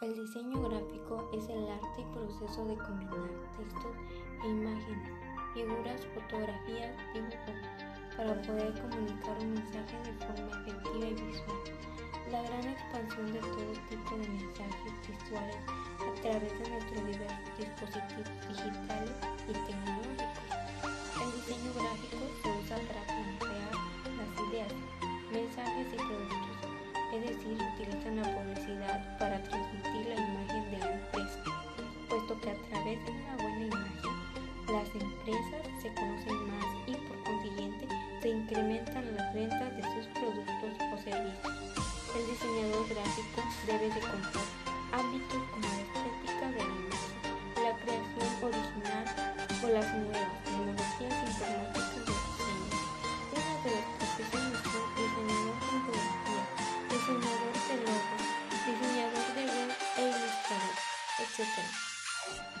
El diseño gráfico es el arte y proceso de combinar textos e imágenes, figuras, fotografías, dibujos, para poder comunicar un mensaje de forma efectiva y visual. La gran expansión de todo tipo de mensajes visuales a través de nuestros diversos dispositivos digitales y tecnológicos. El diseño gráfico se usa para plantear las ideas, mensajes y productos, es decir, utiliza las empresas se conocen más y por consiguiente se incrementan las ventas de sus productos o servicios. El diseñador gráfico debe de contar ámbitos como la estética de la imagen, la creación original o las nuevas tecnologías informáticas de diseño. Una de las profesiones son diseñador de fotografía, diseñador de logos, diseñador de web e ilustrador, etc.